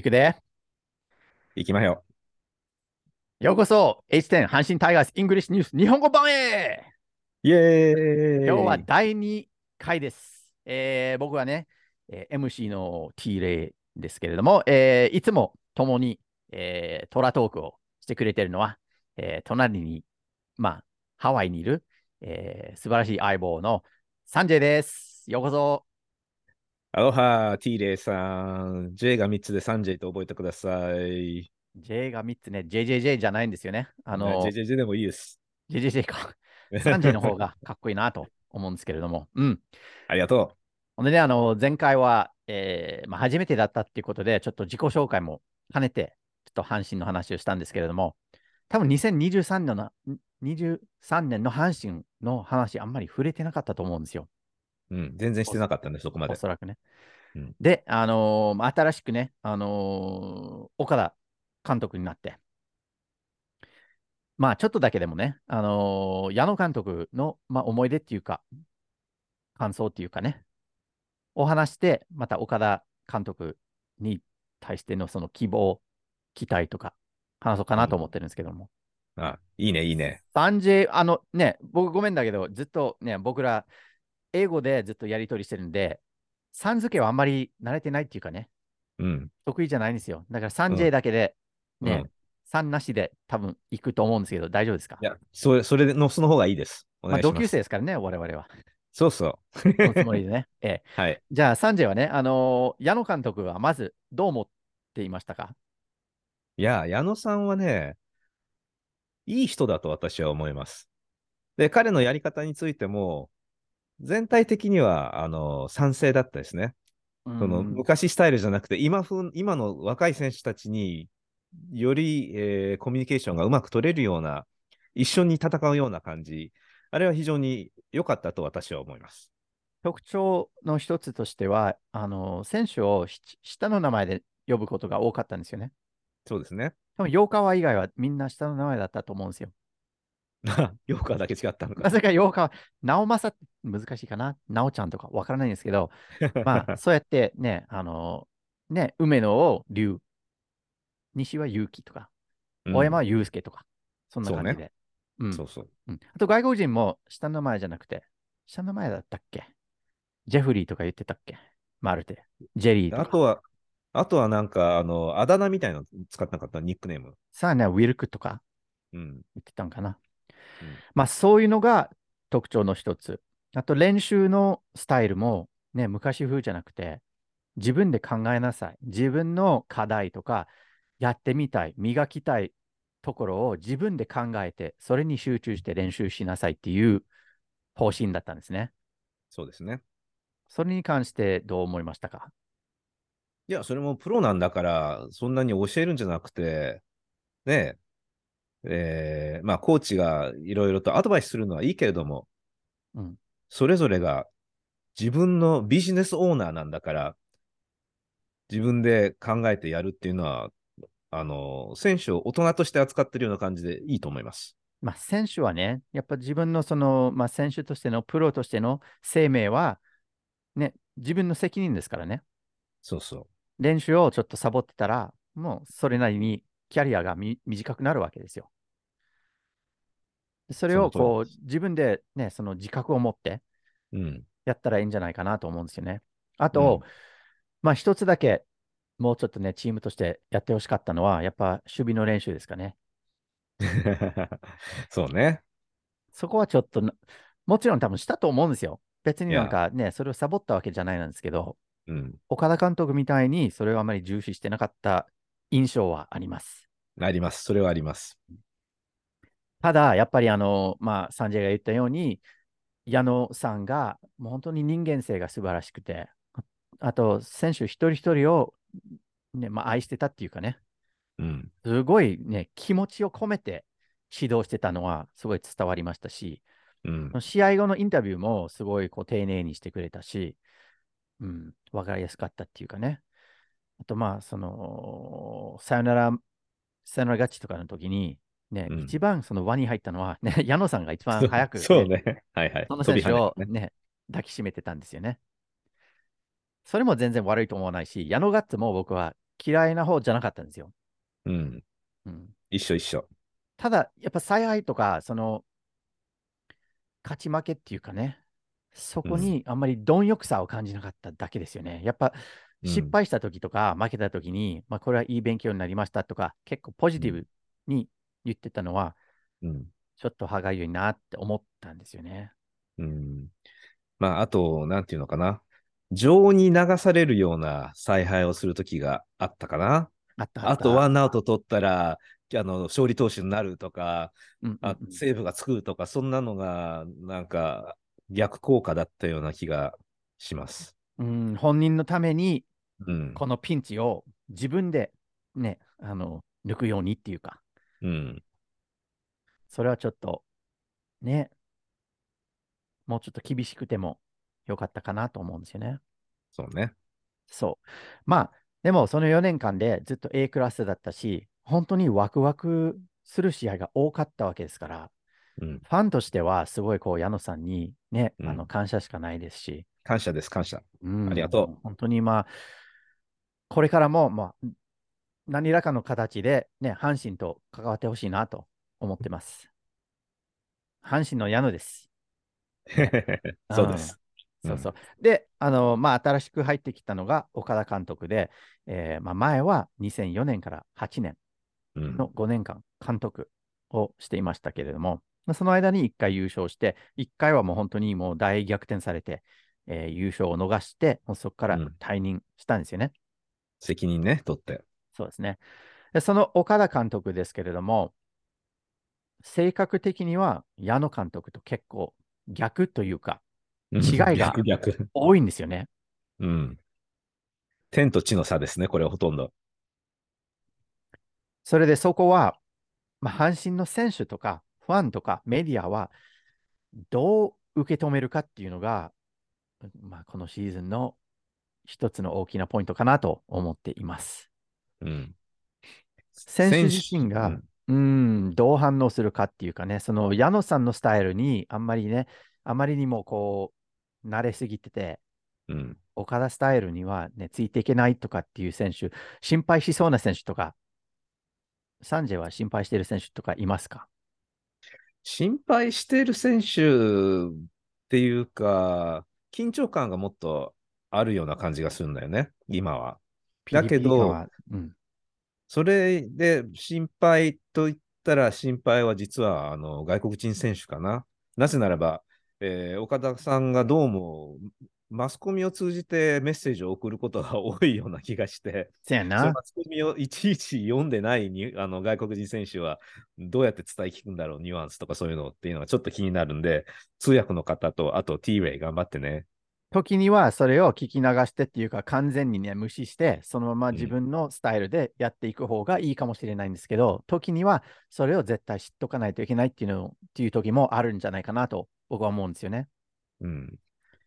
いくで。行きますよ。ようこそ H10 阪神タイガースイングリッシュニュース日本語版へイエーイ今日は第2回です。えー僕はね、えー MC の T レイですけれども、えーいつも共に、えートラトークをしてくれてるのは、えー隣に、まあ、ハワイにいる、えー素晴らしい相棒のサンジェイです。ようこそ。アロハ、T レイさん。J が3つで 3J と覚えてください。J が3つね、JJJ じゃないんですよね。あの、JJJ でもいいです。JJJ か。サンジェイの方がかっこいいなと思うんですけれども。うん。ありがとほんでね、あの、前回は、えーまあ、初めてだったっていうことで、ちょっと自己紹介も兼ねて、ちょっと阪神の話をしたんですけれども、多分2023年の、23年の阪神の話、あんまり触れてなかったと思うんですよ。う。うん、全然してなかったね、そこまで。おそらくね。うんで、あのーまあ新しくね、あのー岡田監督になって、まあ、ちょっとだけでもね、あのー矢野監督の、まあ、思い出っていうか、感想っていうかね、お話して、また岡田監督に対してのその希望、期待とか、話そうかなと思ってるんですけども。あ、いいね、いいね。サンジェイ、あのね、僕ごめんだけど、ずっとね、僕ら、英語でずっとやり取りしてるんで、さん付けはあんまり慣れてないっていうかね、うん。得意じゃないんですよ。だからサンジェイだけで、ねうん、さんなしで多分行くと思うんですけど、大丈夫ですか？いや、それ、それの、その方がいいです。おまあ、願いします。同級生ですからね、我々は。そうそそのつもりでね。ええ、う。はい。じゃあ、サンジェイはね、あのー矢野監督はまずどう思っていましたか？いや、矢野さんはね、いい人だと私は思います。で、彼のやり方についても、全体的には、あの、賛成だったですね。そのうん昔スタイルじゃなくて今風、今の若い選手たちにより、えーコミュニケーションがうまく取れるような、一緒に戦うような感じ、あれは非常に良かったと私は思います。特徴の一つとしては、あのー選手をし下の名前で呼ぶことが多かったんですよね。そうですね。多分、洋川以外はみんな下の名前だったと思うんですよ。よくだけ違ったのなか。ぜか洋川、直政って難しいかな？直ちゃんとかわからないんですけど、まあ、そうやってね、あのーね、梅野を龍、西は勇気とか、うん大山は祐介とか、そんな感じで。うんそうそう。うんあと外国人も下の名前じゃなくて、下の名前だったっけ？ジェフリーとか言ってたっけ？マルテ。ジェリーとか。あとは、あとはなんか、あの、あだ名みたいなの使ってなかった、ニックネーム。さあね、ウィルクとかうん。言ってたんかな。うんまあそういうのが特徴の一つ。あと練習のスタイルもね、昔風じゃなくて、自分で考えなさい。自分の課題とか、やってみたい、磨きたいところを自分で考えて、それに集中して練習しなさいっていう方針だったんですね。そうですね。それに関してどう思いましたか？いや、それもプロなんだから、そんなに教えるんじゃなくて、ねえ、えーまあ、コーチがいろいろとアドバイスするのはいいけれども、うんそれぞれが自分のビジネスオーナーなんだから、自分で考えてやるっていうのは、あの、選手を大人として扱ってるような感じでいいと思います。まあ、選手はね、やっぱ自分のその、まあ、選手としての、プロとしての生命は、ね、自分の責任ですからね。そうそ練習をちょっとサボってたら、もうそれなりにキャリアがみ短くなるわけですよ。それをこ通う自分でね、その自覚を持ってう。うん。やったらいいんじゃないかなと思うんですよね。あと、まあ一つだけ、もうちょっとね、チームとしてやってほしかったのは、やっぱ守備の練習ですかね。そうね。そこはちょっとな、もちろん多分したと思うんですよ。別になんかね、それをサボったわけじゃないなんですけど、うん。岡田監督みたいにそれをあまり重視してなかった印象はあります。あります。それはあります。ただ、やっぱりあの、まあ、サンジェが言ったように、矢野さんがもう本当に人間性が素晴らしくて、ああと、選手一人一人を、ねまあ、愛してたっていうかね、うん。すごいね、気持ちを込めて指導してたのはすごい伝わりましたし、うん。試合後のインタビューもすごいこう丁寧にしてくれたし、うん、わかりやすかったっていうかね。あと、まあ、その、さよなら、さよなら勝ちとかの時に、ね、うん一番その輪に入ったのは、ね、矢野さんが一番早く、そうね。はいはい。その選手を飛び跳ねね、抱きしめてたんですよね。それも全然悪いと思わないし、矢野ガッツも僕は嫌いな方じゃなかったんですよ。うん。うん、一緒一緒。ただ、やっぱ采配とか、その、勝ち負けっていうかね、そこにあんまり貪欲さを感じなかっただけですよね。やっぱうん失敗した時とか負けた時に、まあこれはいい勉強になりましたとか、結構ポジティブに言ってたのは、うん。ちょっと歯がゆいなって思ったんですよね。うん。まあ、あと、なんていうのかな。情に流されるような采配をするときがあったかな。あったあった。あとワンアウト取ったら、あの勝利投手になるとか、うんうんあうんセーブがつくとか、そんなのが、なんか、逆効果だったような気がします。うん、本人のために、うん。このピンチを自分でね、あの、抜くようにっていうか、うん。それはちょっと、ね、もうちょっと厳しくてもよかったかなと思うんですよね。そうね。そう。まあ、でもその4年間でずっと A クラスだったし、本当にワクワクする試合が多かったわけですから、うん。ファンとしてはすごいこう矢野さんにね、うんあの感謝しかないですし、感謝です、感謝。うんありがとう本当にまあ、これからも、まあ、何らかの形でね、阪神と関わってほしいなと思ってます。阪神の矢野です。そうです。そうそう。で、あの、まあ、新しく入ってきたのが岡田監督で、えーまあ、前は2004年から8年うんの5年間監督をしていましたけれども、まあその間に1回優勝して、1回はもう本当にもう大逆転されて、えー優勝を逃して、もうそこからうん退任したんですよね。責任ね、取って。そうですね。でその岡田監督ですけれども、性格的には矢野監督と結構逆というか、違いが逆逆。多いんですよね。うん。天と地の差ですね、これはほとんど。それでそこは、まあ、阪神の選手とかファンとかメディアはどう受け止めるかっていうのが、まあ、このシーズンの一つの大きなポイントかなと思っています。うん。選手自身がうんうん、どう反応するかっていうかね、その矢野さんのスタイルにあんまりね、あまりにもこう、慣れすぎてて、うん。岡田スタイルにはね、ついていけないとかっていう選手、心配しそうな選手とか、サンジェは心配している選手とかいますか？心配している選手っていうか、緊張感がもっとあるような感じがするんだよね、今は。だけどはうん、それで心配と言ったら、心配は実はあの外国人選手かな。なぜならば、えー岡田さんがどうもマスコミを通じてメッセージを送ることが多いような気がして、やな。マスコミをいちいち読んでないに あの外国人選手はどうやって伝え聞くんだろう、ニュアンスとかそういうのっていうのがちょっと気になるんで、通訳の方と、あと T-Way 頑張ってね。時にはそれを聞き流してっていうか、完全にね、無視して、そのまま自分のスタイルでやっていく方がいいかもしれないんですけど、時にはそれを絶対知っとかないといけないっていうのっていう時もあるんじゃないかなと僕は思うんですよね。うん。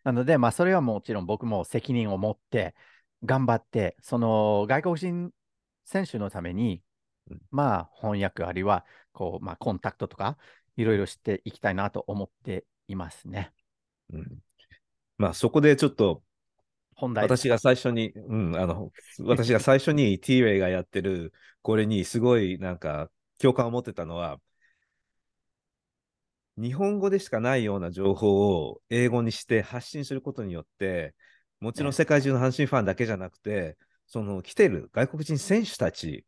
なので、まあ、それはもちろん僕も責任を持って、頑張って、その外国人選手のためにうん、まあ、翻訳あるいは、こう、まあ、コンタクトとか、いろいろしていきたいなと思っていますね。うん、まあそこでちょっと本題。私が最初に、うん、あの、私が最初に T-Way がやってる、これにすごいなんか共感を持ってたのは、日本語でしかないような情報を英語にして発信することによって、もちろんね世界中の阪神ファンだけじゃなくて、その来てる外国人選手たち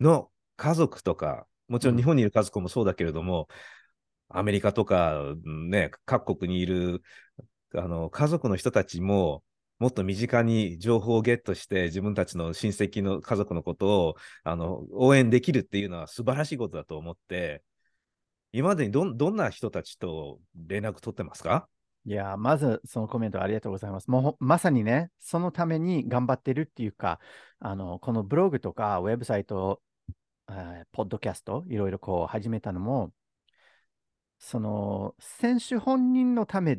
の家族とか、もちろん。日本にいる家族もそうだけれども、アメリカとか、ね、各国にいるあの家族の人たちも、もっと身近に情報をゲットして、自分たちの親戚の家族のことをあの応援できるっていうのは素晴らしいことだと思って、今までにどんどんな人たちと連絡取ってますか？いやー、まずそのコメントありがとうございます。もうほまさにね、そのために頑張ってるっていうか、あのこのブログとかウェブサイト、えーポッドキャスト、いろいろこう始めたのも、その選手本人のため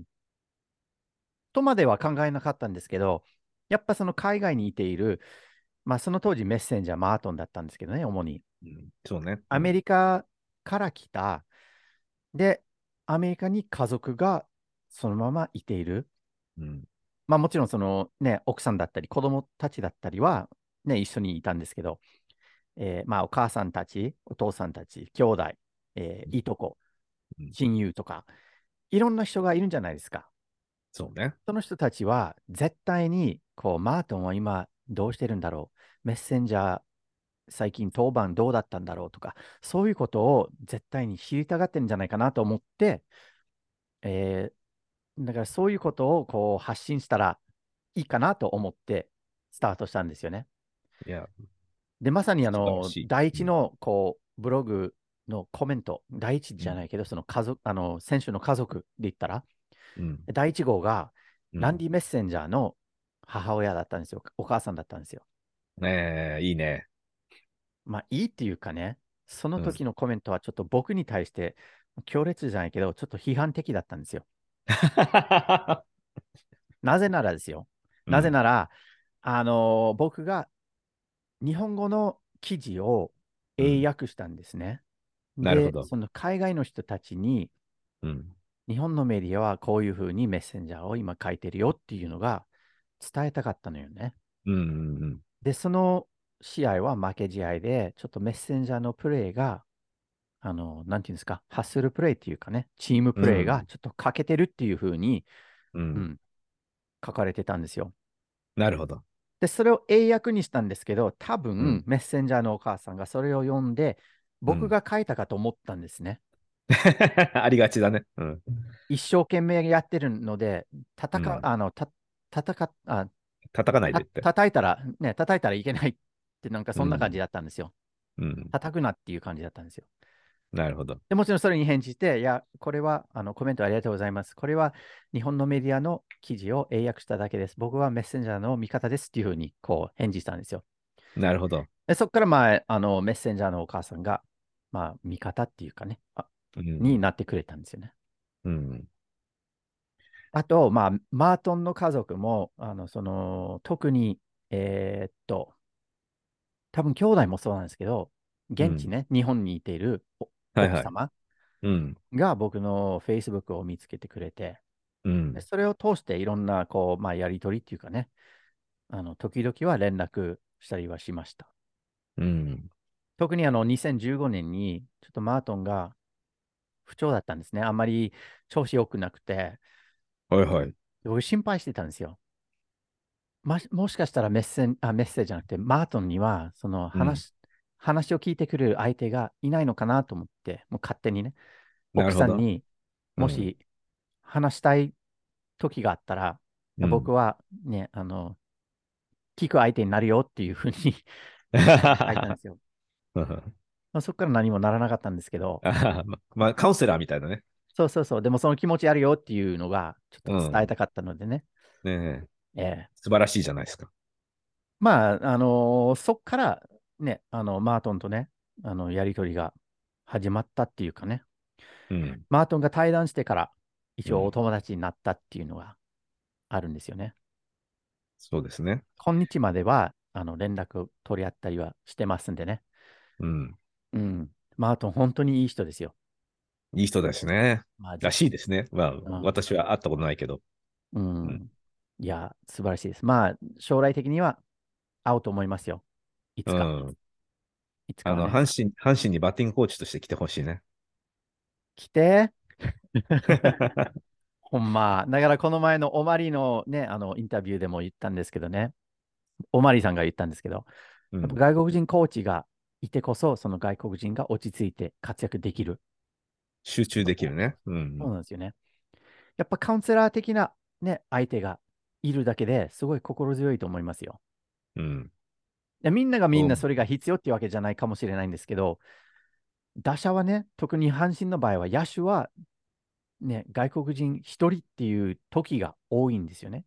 とまでは考えなかったんですけど、やっぱその海外にいている、まあその当時メッセンジャーマートンだったんですけどね、主に。うんそうね。アメリカから来た、で、アメリカに家族がそのままいている。うんまあもちろんそのね、奥さんだったり子供たちだったりはね、一緒にいたんですけど、えーまあ、お母さんたち、お父さんたち、兄弟、えーいとこうん、親友とか、いろんな人がいるんじゃないですか。そうね。その人たちは絶対に、こう、マートンは今どうしてるんだろう？メッセンジャー、最近当番どうだったんだろうとか、そういうことを絶対に知りたがってるんじゃないかなと思って、えーだからそういうことをこう発信したらいいかなと思ってスタートしたんですよね。いや、で、まさにあの第一のこうブログのコメント、第一じゃないけど、その家族、あの選手の家族で言ったら、うん。第一号がうんランディ・メッセンジャーの母親だったんですよ。お母さんだったんですよ。ねえ、いいね。まあ、いいっていうかね、その時のコメントはちょっと僕に対して強烈じゃないけど、ちょっと批判的だったんですよ。なぜならですよ。なぜなら、あのー僕が日本語の記事を英訳したんですね。なるほどで、その海外の人たちに、うん。日本のメディアはこういうふうにメッセンジャーを今書いてるよっていうのが伝えたかったのよね。うんうんうん。で、その試合は負け試合で、ちょっとメッセンジャーのプレーが、あの、なんていうんですか、ハッスルプレーっていうかね、チームプレーうんがちょっと欠けてるっていうふうに、う。うんん、書かれてたんですよ。なるほど。で、それを英訳にしたんですけど、多分、うんメッセンジャーのお母さんがそれを読んで、僕が書いたかと思ったんですね。ありがちだね。うん。一生懸命やってるので、戦う、うんあの、た、戦っ、あ、叩かないでたって。叩いたら、ね、叩いたらいけないって、なんかそんな感じだったんですよ。うん。叩くなっていう感じだったんですよ。なるほど。でもちろんそれに返じして、いや、これはあのコメントありがとうございます。これは日本のメディアの記事を英訳しただけです。僕はメッセンジャーの味方ですっていうふうにこう返事したんですよ。なるほど。でそこから、まあ、あのメッセンジャーのお母さんが、まあ、味方っていうかね、あうん。になってくれたんですよね。うん。あと、まあ、マートンの家族も、あのその特に、えーっと、多分兄弟もそうなんですけど、現地ね、日本にいている奥様うん。が僕の Facebook を見つけてくれて、うんで。それを通していろんなこう、まあ、やりとりっていうかね、あの時々は連絡したりはしました。うん。特にあの2015年にちょっとマートンが不調だったんですね。あんまり調子良くなくて、はいはい。僕心配してたんですよ。ま、もしかしたらメッセンあメッセージじゃなくて、マートンにはその話,、話を聞いてくれる相手がいないのかなと思って、もう勝手にね、奥さんにもし話したい時があったら、いや僕はね、あの、聞く相手になるよっていうふうに 書いたんですよ。まあ、そこから何もならなかったんですけど、あ ままあ、カウンセラーみたいなね。そうそうそう、でもその気持ちあるよっていうのがちょっと伝えたかったのでね。ねえええ素晴らしいじゃないですか。まあ、あのーそこからね、あの、マートンとね、あの、やりとりが始まったっていうかね、うん。マートンが対談してから一うん応お友達になったっていうのがあるんですよね。そうですね。今日までは、あの、連絡取り合ったりはしてますんでね。うん。うん。マートン、本当にいい人ですよ。いい人ですね。まらしいですね。まあ、ん私は会ったことないけど。うん。うんいや、素晴らしいです。まあ、将来的には会うと思いますよ。いつか。うん。いつかはね、あの、阪神、阪神にバッティングコーチとして来てほしいね。来て？ほんま。だからこの前のオマリのね、あのインタビューでも言ったんですけどね。オマリさんが言ったんですけど、うん外国人コーチがいてこそ、その外国人が落ち着いて活躍できる。集中できるね。うんそう。なんですよね。やっぱカウンセラー的なね、相手がいるだけですごい心強いと思いますよ。うん。いやみんながみんなそれが必要っていうわけじゃないかもしれないんですけど、打者はね、特に阪神の場合は野手は、ね、外国人一人っていう時が多いんですよね。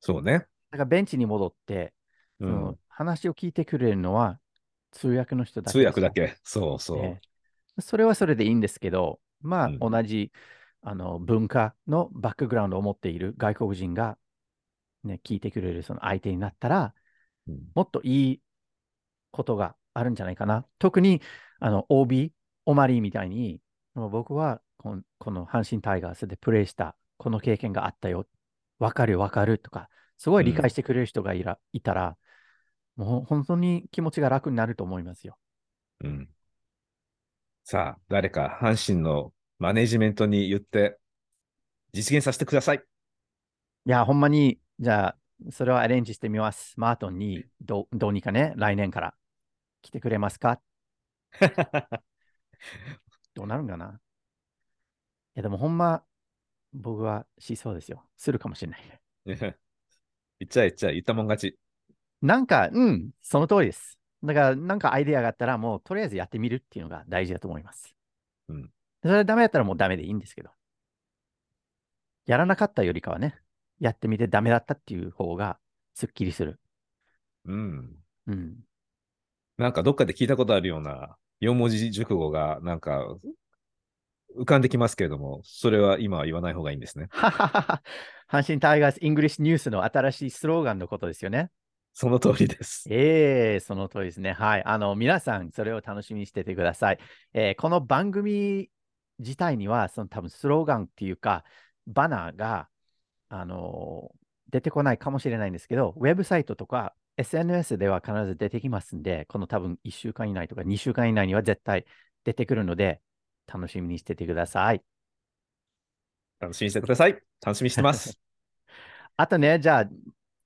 そうね。だからベンチに戻って、うん。話を聞いてくれるのは通訳の人だけ通訳だけ。そうそう。ええそれはそれでいいんですけど、まあ、うん同じあの文化のバックグラウンドを持っている外国人が、ね、聞いてくれるその相手になったら、うんもっといいことがあるんじゃないかな。特にあの OB、オマリーみたいに、もう僕はこのこの阪神タイガースでプレーしたこの経験があったよ。わかるわかるとか、すごい理解してくれる人がいら、いたら、もう本当に気持ちが楽になると思いますよ。うん。さあ、誰か阪神のマネジメントに言って実現させてください。いや、ほんまに、じゃあ、それをアレンジしてみます。マートンにどどうにかね、来年から来てくれますか？どうなるんかな？いや、でもほんま、僕はしそうですよ。するかもしれない。言っちゃえ言っちゃえ、言ったもん勝ち。なんか、うん、その通りです。だから、なんかアイデアがあったら、もうとりあえずやってみるっていうのが大事だと思います。うん。それダメだったらもうダメでいいんですけど。やらなかったよりかはね、やってみてダメだったっていう方がすっきりする。うん。うん。なんかどっかで聞いたことあるような4文字熟語がなんか浮かんできますけれども、それは今は言わない方がいいんですね。はははは。阪神タイガース English News の新しいスローガンのことですよね。その通りです。ええその通りですね。はい。あの、皆さん、それを楽しみにしててください。えーこの番組自体には、その多分スローガンっていうか、バナーが、あのー出てこないかもしれないんですけど、ウェブサイトとか SNS では必ず出てきますんで、この多分1週間以内とか2週間以内には絶対出てくるので、楽しみにしててください。楽しみにしてください。楽しみにしてます。あとね、じゃあ、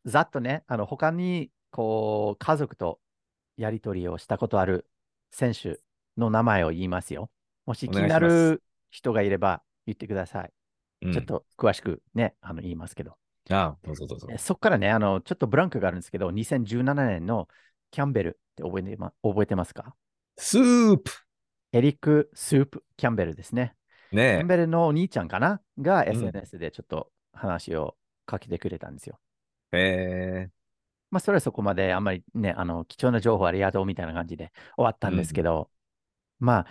ざっとね、あの他にこう家族とやり取りをしたことある選手の名前を言いますよ。もし気になる人がいれば言ってください。うんちょっと詳しくね、あの言いますけど。ああ、どうぞどうぞえ。そこからね、あのちょっとブランクがあるんですけど、2017年のキャンベルって覚えて,、ま、覚えてますか？スープエリック・スープ・キャンベルですね。キャンねベルのお兄ちゃんかな？がん SNS でちょっと話をかけてくれたんですよ。え。えまあ、それはそこまであんまりね、あの、貴重な情報ありがとうみたいな感じで終わったんですけど、まあ、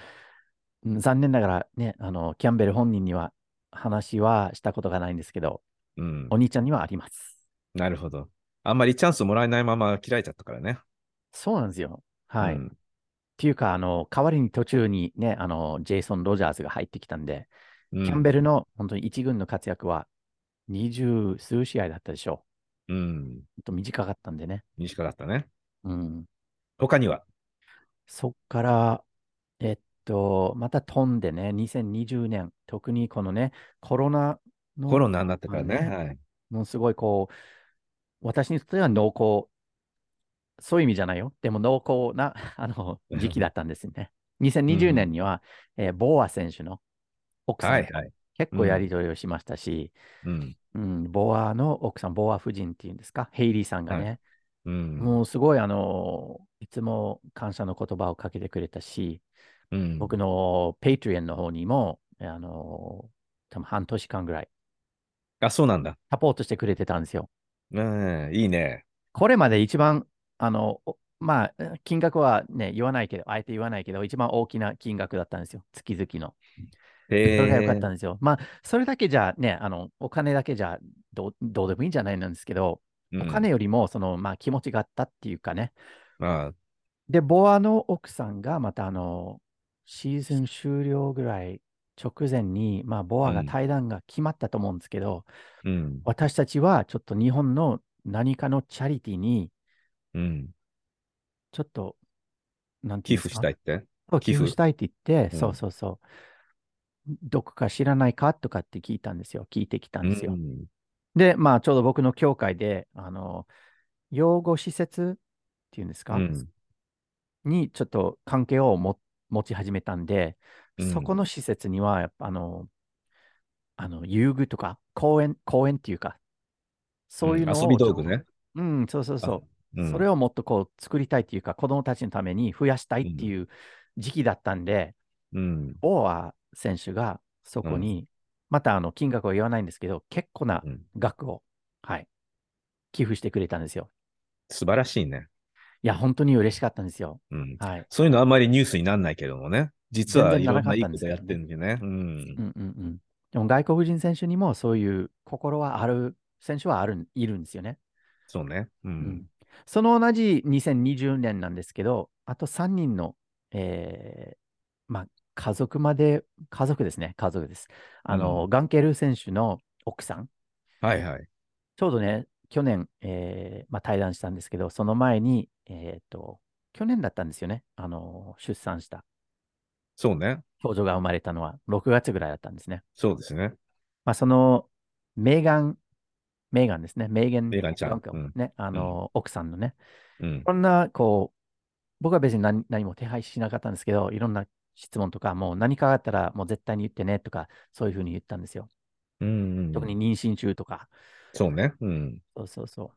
うん残念ながらね、あの、キャンベル本人には話はしたことがないんですけど、ーうんお。兄ちゃんにはあります。なるほど。あんまりチャンスもらえないまま切られちゃったからね。そうなんですよ。はい。っうんていうか、あの、代わりに途中にね、あの、ジェイソン・ロジャーズが入ってきたんで、うんキャンベルの本当に一軍の活躍は二十数試合だったでしょうん。う。ほんと短かったんでね。西かったね。うん。他には？そっから、えっと、また飛んでね、2020年、特にこのね、コロナの、コロナになってからね。まあはい。もうすごいこう、私にとっては濃厚、そういう意味じゃないよ。でも濃厚な あの 時期だったんですね。2020年には、えーボーア選手の奥さんとはいはい。結構やり取りをしましたし、うん。うんボーアの奥さん、ボーア夫人っていうんですか、ヘイリーさんがね、うん。もうすごいあの、いつも感謝の言葉をかけてくれたし、うん、僕の Patreon の方にも、あの、多分半年間ぐらいあ、そうなんだ。サポートしてくれてたんですよ。うん、いいね。これまで一番、あの、おまあ、金額はね、言わないけど、あえて言わないけど、一番大きな金額だったんですよ。月々の。へそれが良かったえんですよ。まあ、それだけじゃね、あの、お金だけじゃどうどうでもいいんじゃないなんですけど、お金よりも、その、まあ、気持ちがあったっていうかね。うん、あで、ボアの奥さんがまた、あの、シーズン終了ぐらい直前に、まあ、ボアがうん対談が決まったと思うんですけど、うん、私たちはちょっと日本の何かのチャリティーに、うん。ちょっと、なんてい寄付うんですか？したいって？寄付寄付したいって言って、うんそうそうそう。どこか知らないか？とかって聞いたんですよ。聞いてきたんですよ。うんで、まあ、ちょうど僕の教会で、あの、養護施設っていうんですか、うんにちょっと関係をも持ち始めたんで、うんそこの施設には、やっぱあの、あの遊具とか、公園、公園っていうか、そういうのを、遊び道具ね。うん、そうそうそう。うんそれをもっとこう作りたいっていうか、子供たちのために増やしたいっていう時期だったんで、うん。ボーア選手がそこに、またあの金額は言わないんですけど、結構なうん額を、はい、寄付してくれたんですよ。素晴らしいね。いや、本当に嬉しかったんですよ。うん。はい。そういうのあんまりニュースにならないけどもね。実はいろんないいことやってるんでね。でも外国人選手にもそういう心はある選手はあるいるんですよね。そうね。う。うんんその同じ2020年なんですけど、あと3人の、えーまあ、家族まで、家族ですね、家族です。あの、うんガンケル選手の奥さん、はいはい。ちょうどね、去年、えーまあ、対談したんですけど、その前に、えっ、と、去年だったんですよね。あの、出産した。そうね。少女が生まれたのは6月ぐらいだったんですね。そうですね。まあ、その、メーガン、メーガンですね。メーガン、メーガンちゃんマークルうんね、あの、奥さんのね。うんい。ろんな、こう、僕は別に何何も手配しなかったんですけど、いろんな質問とか、もう何かあったらもう絶対に言ってねとか、そういうふうに言ったんですよ。うんうん特に妊娠中とか。そうね。うん。そうそうそう。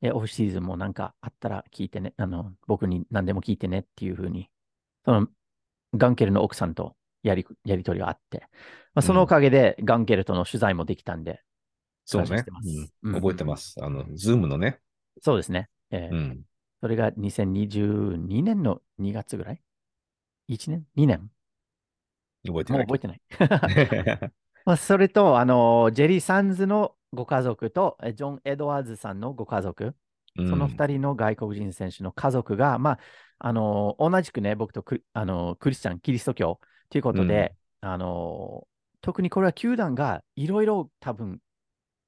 で、オフシーズンもなんかあったら聞いてね、あの、僕に何でも聞いてねっていうふうに、その、ガンケルの奥さんとやり、やりとりがあって、まあ、そのおかげでガンケルとの取材もできたんで、そうね。うん。覚えてます。あの、ズームのね。そうですね。えーうん。それが2022年の2月ぐらい ?1 年 ?2 年？覚えてない。もう覚えてない。まあ、それと、あの、ジェリー・サンズのご家族と、えジョン・エドワーズさんのご家族、うん。その2人の外国人選手の家族が、まあ、あの、同じくね、僕とクリあのクリスチャン、キリスト教ということで、あの、特にこれは球団がいろいろ多分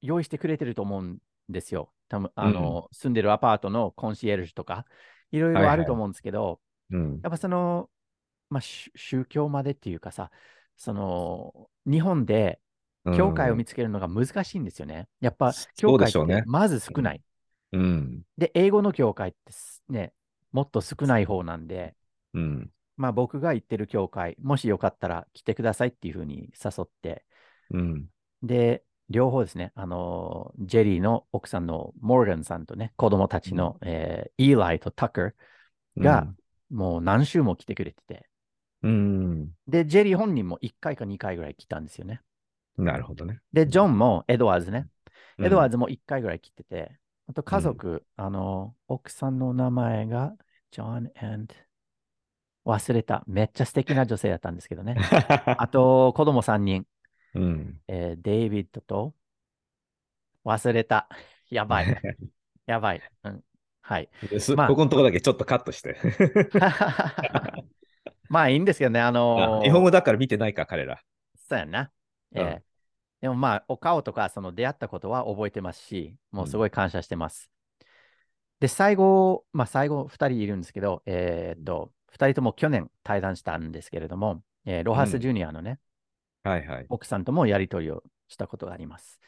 用意してくれてると思うんですよ。多分あの、住んでるアパートのコンシェルジュとか、いろいろあると思うんですけど、うん。やっぱその、まあ、宗宗教までっていうかさ、その、日本で教会を見つけるのが難しいんですよね。やっぱ、そ教会ってまず少ない。うん。で、英語の教会ってすね、もっと少ない方なんで、うん。まあ僕が行ってる教会、もしよかったら来てくださいっていうふうに誘って、うん。で、両方ですね、あの、ジェリーの奥さんのモーガンさんとね、子供たちの、えーイーライとタッカーが、もう何週も来てくれてて、うん。で、ジェリー本人も1回か2回ぐらい来たんですよね。なるほどね。で、ジョンもエドワーズね、エドワーズ。ズも1回ぐらい来てて、あと家族、あの、奥さんの名前が、ジョン and 忘れた。めっちゃ素敵な女性だったんですけどね。あと、子供3人、うん。えーデイビッドと、忘れた。やばい。やばい。うん、はい。まあここのとこだけちょっとカットして。まあいいんですけどね、あのーあ日本語だから見てないか、彼ら。そうやんな。えーうんでもまあ、お顔とかその出会ったことは覚えてますし、もうすごい感謝してます。で、最後、まあ最後2人いるんですけど、えーっと、2人とも去年対談したんですけれども、えーロハス・うんジュニアのね、はいはい。奥さんともやり取りをしたことがあります。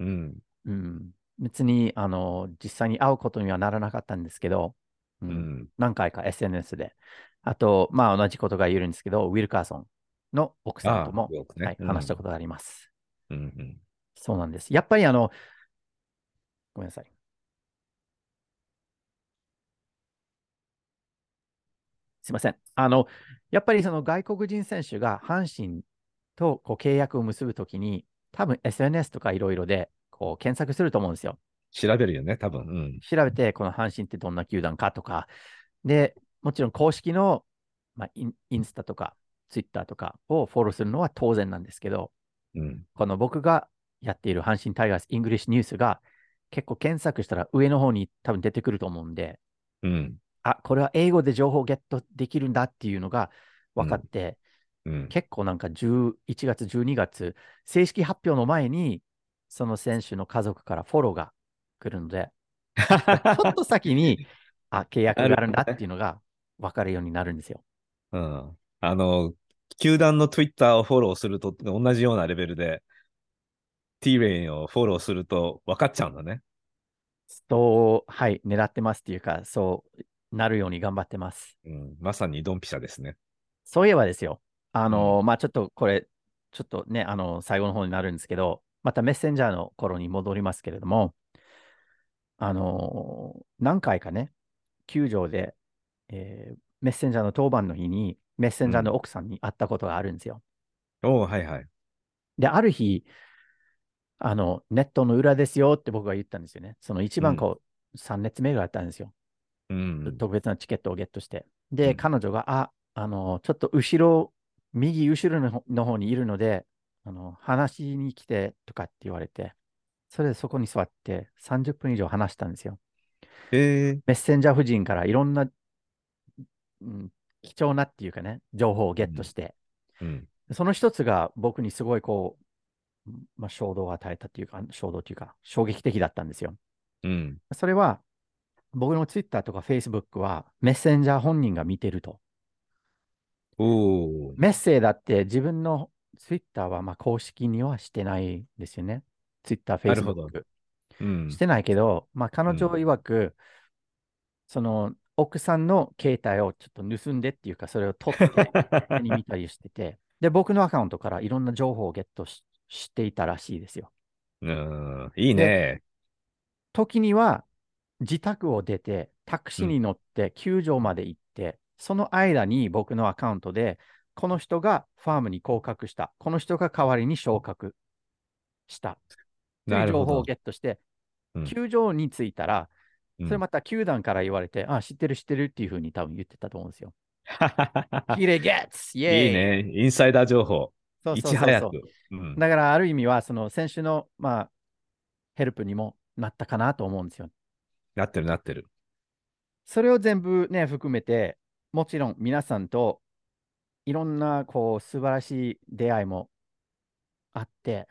うん。うん。別に、あの、実際に会うことにはならなかったんですけど、ううんん。何回か SNS で。あと、まあ同じことが言えるんですけど、ウィルカーソンの奥さんとも、ねはい、うん話したことがあります。うんうん。そうなんです。やっぱりあの、ごめんなさい。すいません。あの、やっぱりその外国人選手が阪神とこう契約を結ぶときに、多分 SNS とかいろいろでこう検索すると思うんですよ。調べるよね、多分。うん。調べて、この阪神ってどんな球団かとか、で、もちろん公式の、まあ、インインスタとか、ツイッターとかをフォローするのは当然なんですけど、うん。この僕がやっている阪神タイガース English News が結構検索したら上の方に多分出てくると思うんで、うん。あ、これは英語で情報をゲットできるんだっていうのが分かって、うん。結構なんか11月、12月、正式発表の前に、その選手の家族からフォローが来るので、ちょっと先に、あ、契約があるんだっていうのが分かるようになるんですよ。うん。あの、球団の Twitter をフォローすると同じようなレベルで、T レインをフォローすると分かっちゃうんだね。そう、はい、狙ってますっていうか、そうなるように頑張ってます。うん。まさにドンピシャですね。そういえばですよ、あの、まあちょっとこれ、ちょっとね、あの、最後の方になるんですけど、またメッセンジャーの頃に戻りますけれども、あの、何回かね、球場で、えーメッセンジャーの当番の日に、メッセンジャーの奥さんに会ったことがあるんですよ。おおはいはい。で、ある日、あの、ネットの裏ですよって僕が言ったんですよね。その一番こう、3列目があったんですよ。うん。特別なチケットをゲットして。で、うん彼女が、あ、あの、ちょっと後ろ、右後ろの方にいるので、あの、話しに来てとかって言われて、それでそこに座って30分以上話したんですよ。えー、メッセンジャー夫人からいろんな、うん、貴重なっていうかね、情報をゲットして、うん。その一つが僕にすごいこう、まあ、衝動を与えたっていうか、衝動というか、衝撃的だったんですよ。うん。それは、僕のツイッターとかフェイスブックは、メッセンジャー本人が見てると。おお。メッセーだって自分のツイッターはまあ公式にはしてないんですよね。ツイッター、フェイスブック。うんし。てないけど、まあ彼女うん曰く、その奥さんの携帯をちょっと盗んでっていうか、それを取って見たりしてて、で、僕のアカウントからいろんな情報をゲットししていたらしいですよ。うん。いいね。時には自宅を出て、タクシーに乗って球場まで行って、その間に僕のアカウントで、この人がファームに降格した、この人が代わりに昇格したという情報を。ゲットして、うん球場に着いたら、うんそれまた球団から言われて、あ、知ってる知ってるっていうふうに多分言ってたと思うんですよ。キレゲッツイェーイいいね。インサイダー情報。そういそうそうそうち早く。うんだからある意味は、その選手の、まあ、ヘルプにもなったかなと思うんですよ。なってるなってる。それを全部ね、含めて、もちろん皆さんといろんなこう素晴らしい出会いもあって、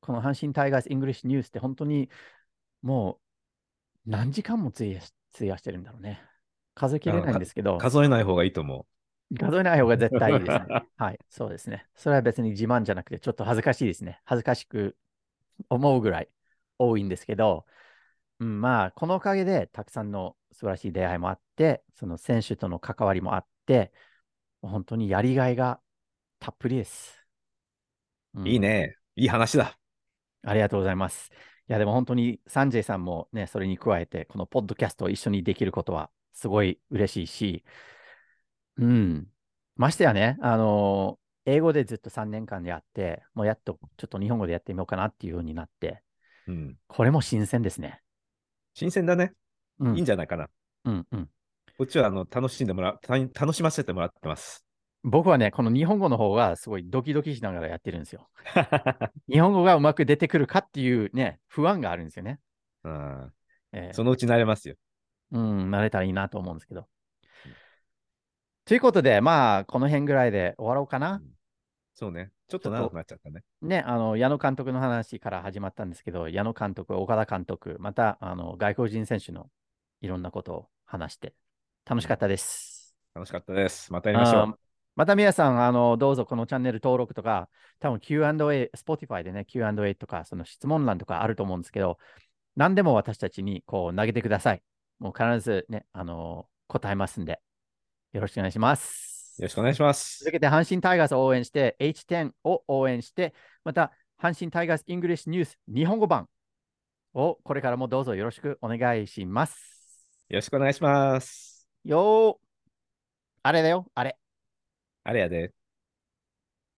この阪神タイガース English News って本当にもう何時間も費やし費やしてるんだろうね。数えきれないんですけど、数えない方がいいと思数えない方が絶対いいですね。はい、そうですね。それは別に自慢じゃなくて、ちょっと恥ずかしいですね。恥ずかしく思うぐらい多いんですけど、うん、まあ、このおかげでたくさんの素晴らしい出会いもあって、その選手との関わりもあって、本当にやりがいがたっぷりです。うう。んいいね。いい話だ。ありがとうございます。いや、でも本当にサンジェイさんもね、それに加えて、このポッドキャストを一緒にできることはすごい嬉しいし、うん。ましてやね、あの英語でずっと3年間やって、もうやっとちょっと日本語でやってみようかなっていう風になって、うん。これも新鮮ですね。新鮮だね。うん、いいんじゃないかな。うん、うん。こっちはあの楽しんでもらう、た楽しませてもらってます。僕はね、この日本語の方がすごいドキドキしながらやってるんですよ。日本語がうまく出てくるかっていうね、不安があるんですよね。うんえーそのうち慣れますよ。うん、慣れたらいいなと思うんですけど。ということで、まあ、この辺ぐらいで終わろうかな。そうね。ちょっと長くなっちゃったね。ね、あの、矢野監督の話から始まったんですけど、矢野監督、岡田監督、また、あの、外国人選手のいろんなことを話して、楽しかったです。楽しかったです。またやりましょあーまた皆さん、あの、どうぞこのチャンネル登録とか、多分 Q&A、Spotify でね、Q&A とか、その質問欄とかあると思うんですけど、何でも私たちにこう投げてください。もう必ずね、あの答えますんで、よろしくお願いします。う。よろしくお願いします続。けて阪神タイガースを応援して、H10 を応援して、また阪神タイガース English News 日本語版をこれからもどうぞよろしくお願いします。よろしくお願いします。よー、あれだよ、あれ。あれやで。